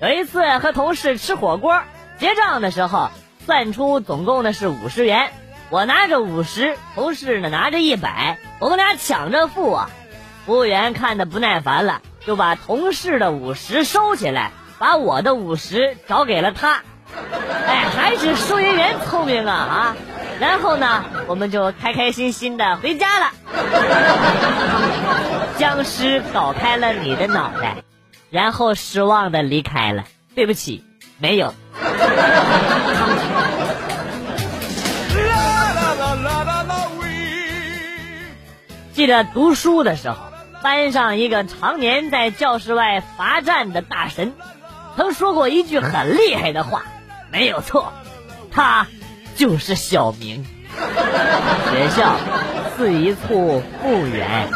有一次和同事吃火锅，结账的时候算出总共的是五十元，我拿着五十，同事呢拿着一百，我们俩抢着付啊。服务员看的不耐烦了，就把同事的五十收起来，把我的五十找给了他。哎，还是收银员聪明啊啊！然后呢，我们就开开心心的回家了。僵尸搞开了你的脑袋，然后失望的离开了。对不起，没有。记得读书的时候，班上一个常年在教室外罚站的大神，曾说过一句很厉害的话，没有错，他就是小明。学校似一处墓园，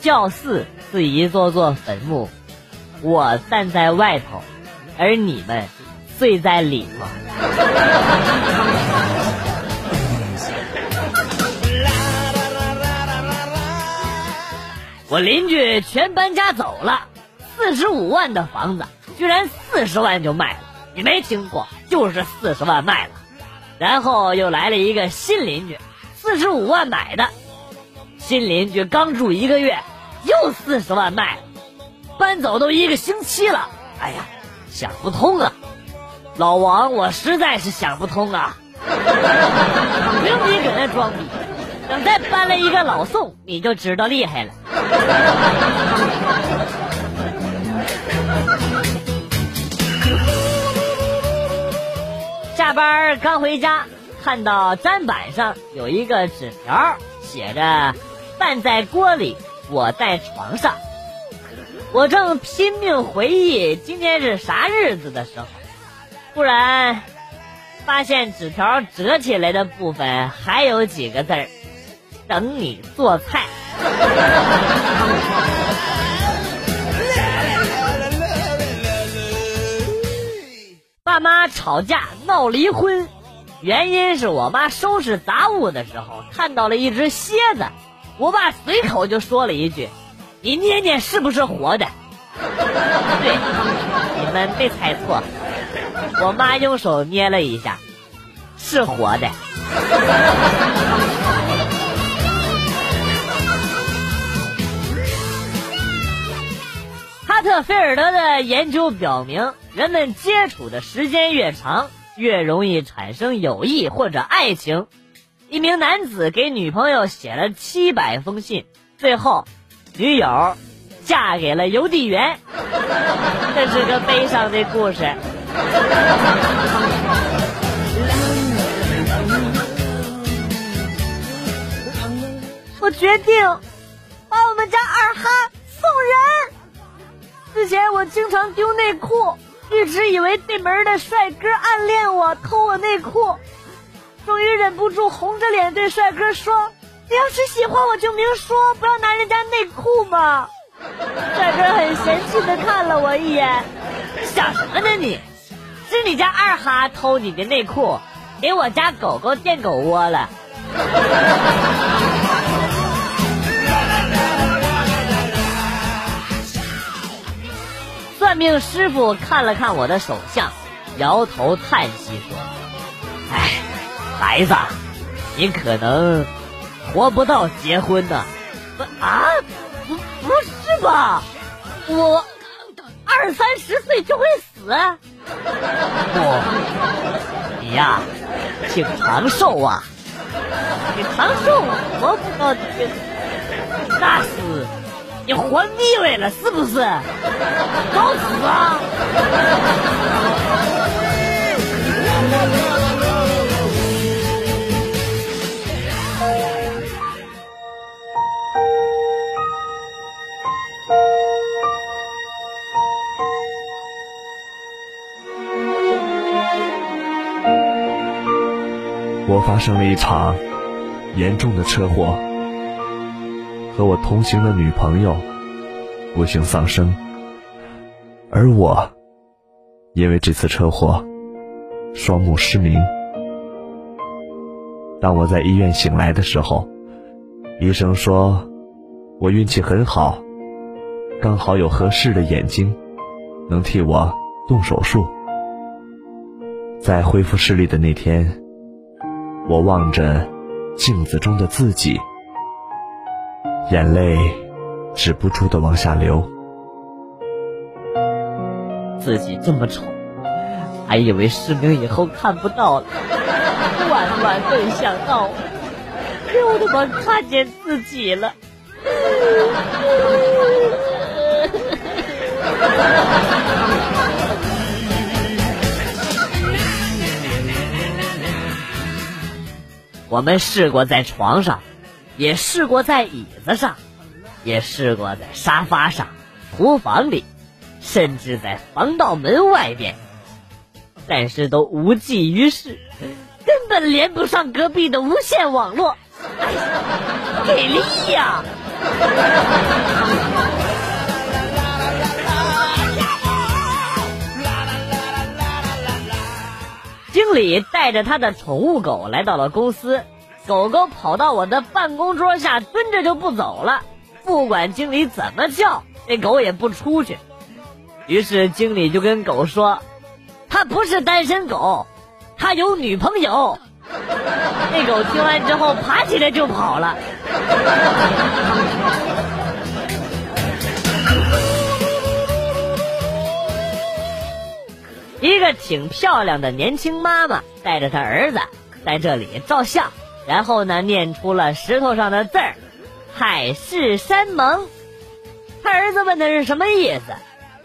教室是一座座坟墓，我站在外头，而你们睡在里头。我邻居全搬家走了，四十五万的房子居然四十万就卖了，你没听过，就是四十万卖了。然后又来了一个新邻居，四十五万买的，新邻居刚住一个月，又四十万卖了，搬走都一个星期了，哎呀，想不通啊！老王，我实在是想不通啊！不用你搁那装逼，等再搬来一个老宋，你就知道厉害了。下班刚回家，看到砧板上有一个纸条，写着“饭在锅里，我在床上”。我正拼命回忆今天是啥日子的时候，突然发现纸条折起来的部分还有几个字儿：“等你做菜。”爸妈吵架闹离婚，原因是我妈收拾杂物的时候看到了一只蝎子，我爸随口就说了一句：“你捏捏是不是活的？”对，你们没猜错，我妈用手捏了一下，是活的。哈特菲尔德的研究表明，人们接触的时间越长，越容易产生友谊或者爱情。一名男子给女朋友写了七百封信，最后，女友嫁给了邮递员。这是个悲伤的故事。我决定把我们家二哈送人。之前我经常丢内裤，一直以为对门的帅哥暗恋我，偷我内裤。终于忍不住红着脸对帅哥说：“你要是喜欢我就明说，不要拿人家内裤嘛。”帅哥很嫌弃的看了我一眼：“你想什么呢你？是你家二哈偷你的内裤，给我家狗狗垫狗窝了。”算命师傅看了看我的手相，摇头叹息说：“哎，孩子，你可能活不到结婚呢。”不啊，不不是吧？我二三十岁就会死？不，你呀，挺长寿啊！你长寿活不到，那是。你活腻歪了是不是？找死啊！发生了一场严重的车祸。和我同行的女朋友不幸丧生，而我因为这次车祸双目失明。当我在医院醒来的时候，医生说我运气很好，刚好有合适的眼睛能替我动手术。在恢复视力的那天，我望着镜子中的自己，眼泪止不住的往下流。自己这么丑，还以为失明以后看不到了，万万没想到，又他妈看见自己了。我们试过在床上，也试过在椅子上，也试过在沙发上、厨房里，甚至在防盗门外边，但是都无济于事，根本连不上隔壁的无线网络，给力呀！经理带着他的宠物狗来到了公司，狗狗跑到我的办公桌下蹲着就不走了，不管经理怎么叫，那狗也不出去。于是经理就跟狗说：“他不是单身狗，他有女朋友。” 那狗听完之后爬起来就跑了。一个挺漂亮的年轻妈妈带着她儿子在这里照相，然后呢念出了石头上的字儿“海誓山盟”。他儿子问的是什么意思？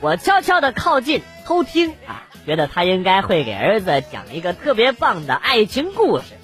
我悄悄的靠近偷听啊，觉得他应该会给儿子讲一个特别棒的爱情故事。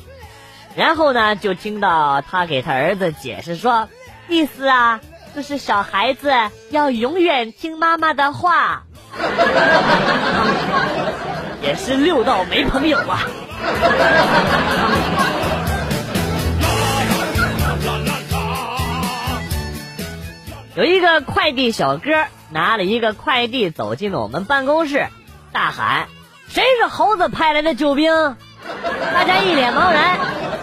然后呢，就听到他给他儿子解释说，意思啊就是小孩子要永远听妈妈的话。也是六道没朋友啊！有一个快递小哥拿了一个快递走进了我们办公室，大喊：“谁是猴子派来的救兵？”大家一脸茫然。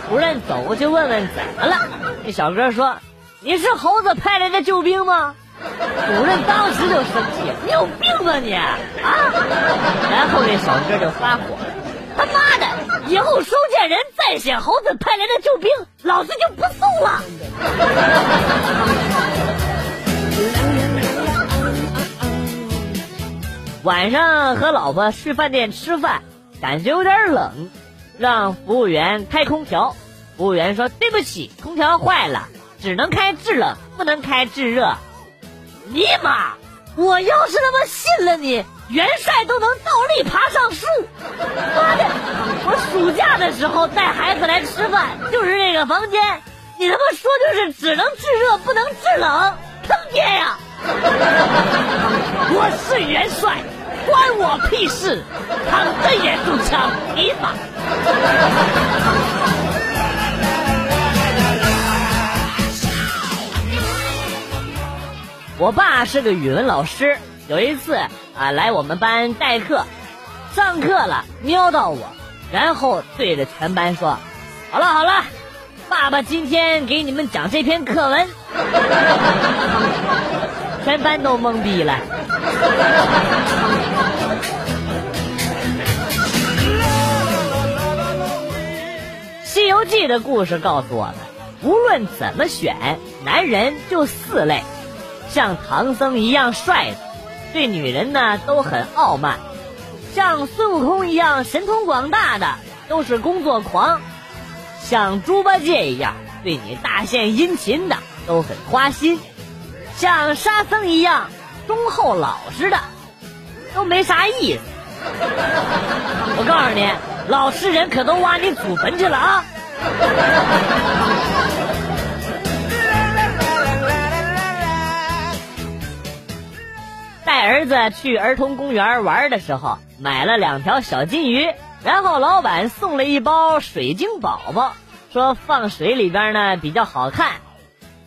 主任走过去问问怎么了，那小哥说：“你是猴子派来的救兵吗？”主任当时就生气：“你有病吧你啊！”然后那小哥就发火：“他妈的，以后收件人再写猴子派来的救兵，老子就不送了。”晚上和老婆去饭店吃饭，感觉有点冷，让服务员开空调。服务员说：“对不起，空调坏了，只能开制冷，不能开制热。”尼玛！我要是他妈信了你，元帅都能倒立爬上树。妈的！我暑假的时候带孩子来吃饭，就是这个房间，你他妈说就是只能制热不能制冷，坑爹呀！我是元帅，关我屁事！躺着也中枪，尼玛！我爸是个语文老师，有一次啊来我们班代课，上课了瞄到我，然后对着全班说：“好了好了，爸爸今天给你们讲这篇课文。” 全班都懵逼了。《西游记》的故事告诉我们，无论怎么选，男人就四类。像唐僧一样帅的，对女人呢都很傲慢；像孙悟空一样神通广大的，都是工作狂；像猪八戒一样对你大献殷勤的，都很花心；像沙僧一样忠厚老实的，都没啥意思。我告诉你，老实人可都挖你祖坟去了啊！去儿童公园玩的时候，买了两条小金鱼，然后老板送了一包水晶宝宝，说放水里边呢比较好看。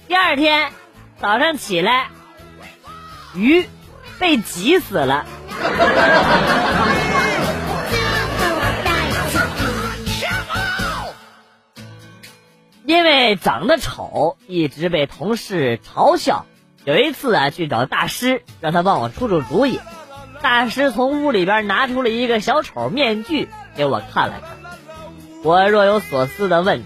第二天早上起来，鱼被挤死了，因为长得丑，一直被同事嘲笑。有一次啊，去找大师，让他帮我出出主意。大师从屋里边拿出了一个小丑面具给我看了看。我若有所思的问：“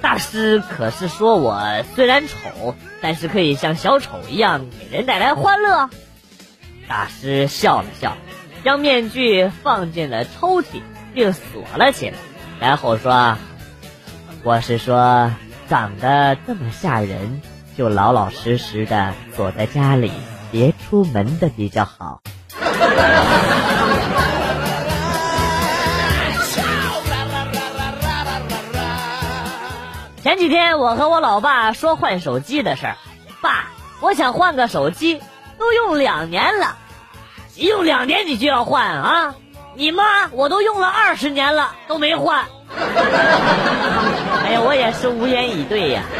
大师可是说我虽然丑，但是可以像小丑一样给人带来欢乐？”大师笑了笑，将面具放进了抽屉，并锁了起来，然后说：“我是说，长得这么吓人，就老老实实的躲在家里，别出门的比较好。”前几天我和我老爸说换手机的事儿，爸，我想换个手机，都用两年了，用两年你就要换啊？你妈我都用了二十年了都没换。哎呀，我也是无言以对呀。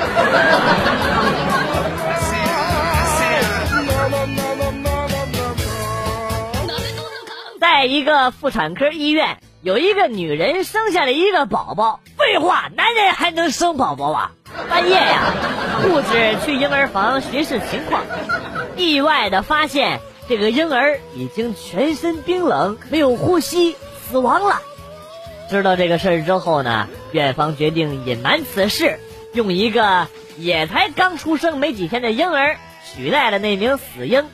在一个妇产科医院，有一个女人生下了一个宝宝。废话，男人还能生宝宝啊？半夜呀，护士去婴儿房巡视情况，意外的发现这个婴儿已经全身冰冷，没有呼吸，死亡了。知道这个事儿之后呢，院方决定隐瞒此事，用一个也才刚出生没几天的婴儿取代了那名死婴。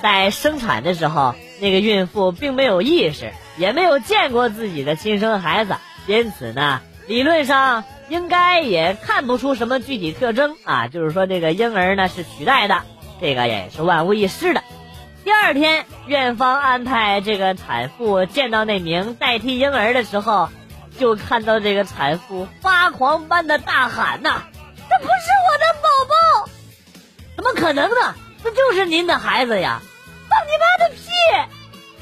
在生产的时候。那个孕妇并没有意识，也没有见过自己的亲生孩子，因此呢，理论上应该也看不出什么具体特征啊。就是说，这个婴儿呢是取代的，这个也是万无一失的。第二天，院方安排这个产妇见到那名代替婴儿的时候，就看到这个产妇发狂般的大喊呐：“这不是我的宝宝，怎么可能呢？这就是您的孩子呀！”放你妈的屁！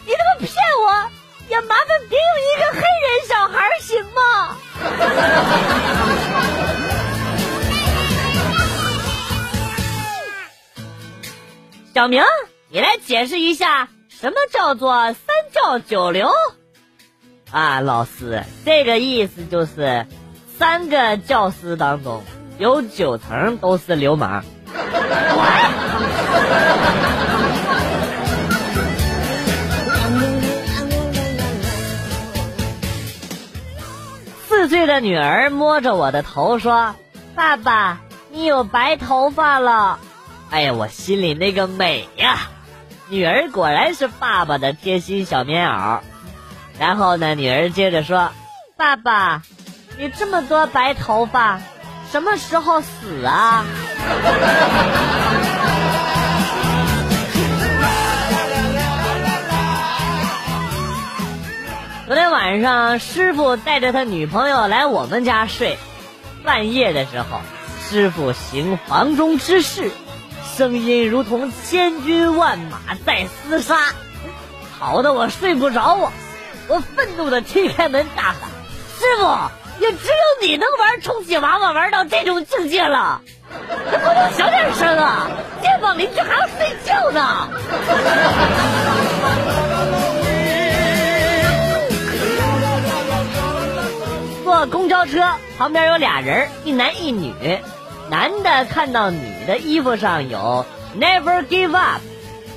你他妈骗我！也麻烦别用一个黑人小孩行吗？小明，你来解释一下什么叫做三教九流？啊，老师，这个意思就是三个教师当中有九成都是流氓。四岁的女儿摸着我的头说：“爸爸，你有白头发了。”哎呀，我心里那个美呀！女儿果然是爸爸的贴心小棉袄。然后呢，女儿接着说：“爸爸，你这么多白头发，什么时候死啊？” 昨天晚上，师傅带着他女朋友来我们家睡。半夜的时候，师傅行房中之事，声音如同千军万马在厮杀，吵得我睡不着啊！我愤怒的踢开门大喊：“师傅，也只有你能玩充气娃娃玩到这种境界了，能不能小点声啊？街坊邻居还要睡觉呢。”坐公交车旁边有俩人，一男一女。男的看到女的衣服上有 “Never give up”，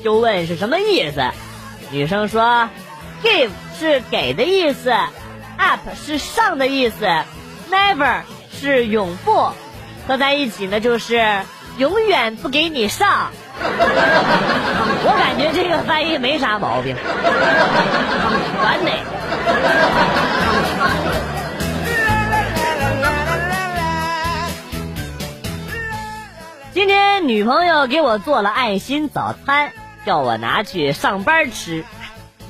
就问是什么意思。女生说：“Give 是给的意思，up 是上的意思，Never 是永不，合在一起呢就是永远不给你上。”我感觉这个翻译没啥毛病，完美。今天女朋友给我做了爱心早餐，叫我拿去上班吃，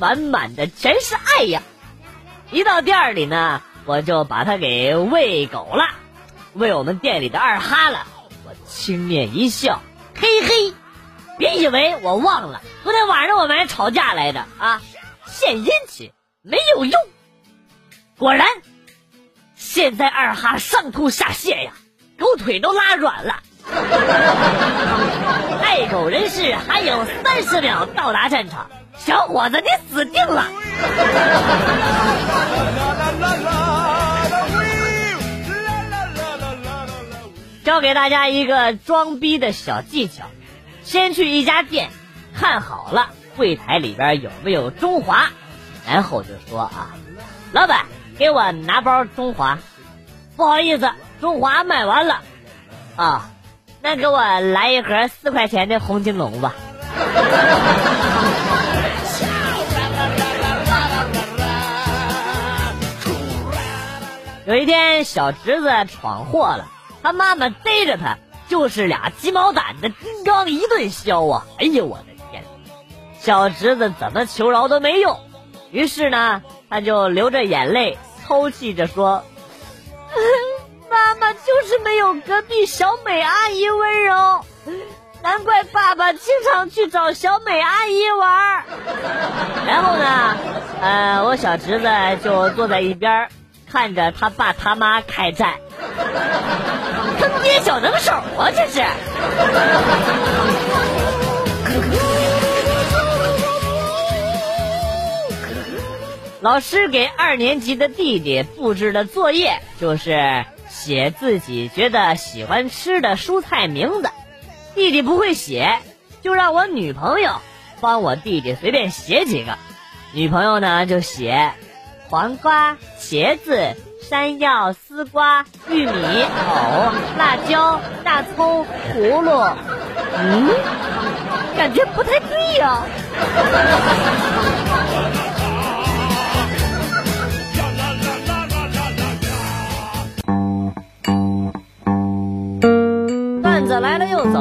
满满的全是爱呀！一到店里呢，我就把它给喂狗了，喂我们店里的二哈了。我轻蔑一笑，嘿嘿，别以为我忘了，昨天晚上我们还吵架来着啊！献殷勤没有用，果然，现在二哈上吐下泻呀，狗腿都拉软了。爱狗人士还有三十秒到达战场，小伙子，你死定了！教给大家一个装逼的小技巧：先去一家店，看好了柜台里边有没有中华，然后就说啊，老板给我拿包中华，不好意思，中华卖完了，啊，那给我来一盒四块钱的红金龙吧。有一天，小侄子闯祸了，他妈妈逮着他，就是俩鸡毛掸子，金刚一顿削啊！哎呦，我的天！小侄子怎么求饶都没用，于是呢，他就流着眼泪，抽泣着说：“没有隔壁小美阿姨温柔，难怪爸爸经常去找小美阿姨玩。”然后呢，呃，我小侄子就坐在一边。看着他爸他妈开战，坑爹小能手啊！这是。老师给二年级的弟弟布置的作业就是写自己觉得喜欢吃的蔬菜名字，弟弟不会写，就让我女朋友帮我弟弟随便写几个，女朋友呢就写。黄瓜、茄子、山药、丝瓜、玉米、藕、辣椒、大葱、葫芦，嗯，感觉不太对呀。